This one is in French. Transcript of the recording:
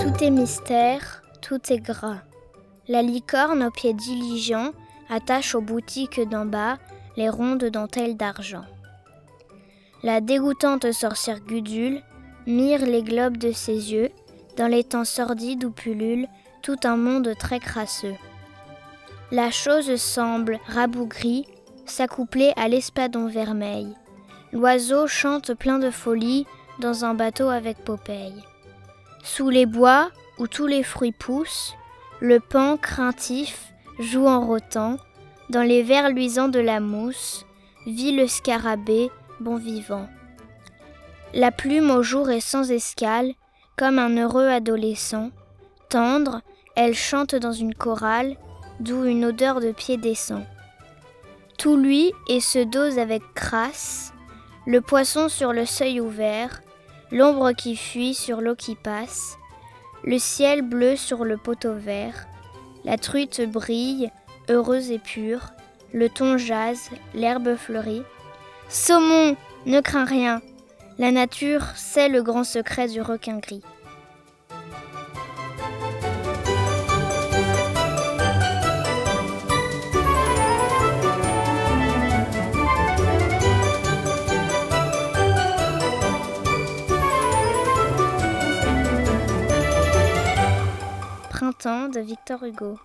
Tout est mystère, tout est gras. La licorne aux pieds diligents attache aux boutiques d'en bas les rondes dentelles d'argent. La dégoûtante sorcière Gudule mire les globes de ses yeux dans les temps sordides où pullule tout un monde très crasseux. La chose semble rabougrie, s'accoupler à l'espadon vermeil. L'oiseau chante plein de folie dans un bateau avec Popeye. Sous les bois où tous les fruits poussent, le pan craintif joue en rotant, dans les vers luisants de la mousse, vit le scarabée bon vivant. La plume au jour est sans escale, comme un heureux adolescent. Tendre, elle chante dans une chorale, d'où une odeur de pied descend. Tout lui et se dose avec crasse, le poisson sur le seuil ouvert, l'ombre qui fuit sur l'eau qui passe, le ciel bleu sur le poteau vert, la truite brille, heureuse et pure, le thon jase, l'herbe fleurit. Saumon, ne crains rien, la nature sait le grand secret du requin gris. De Victor Hugo.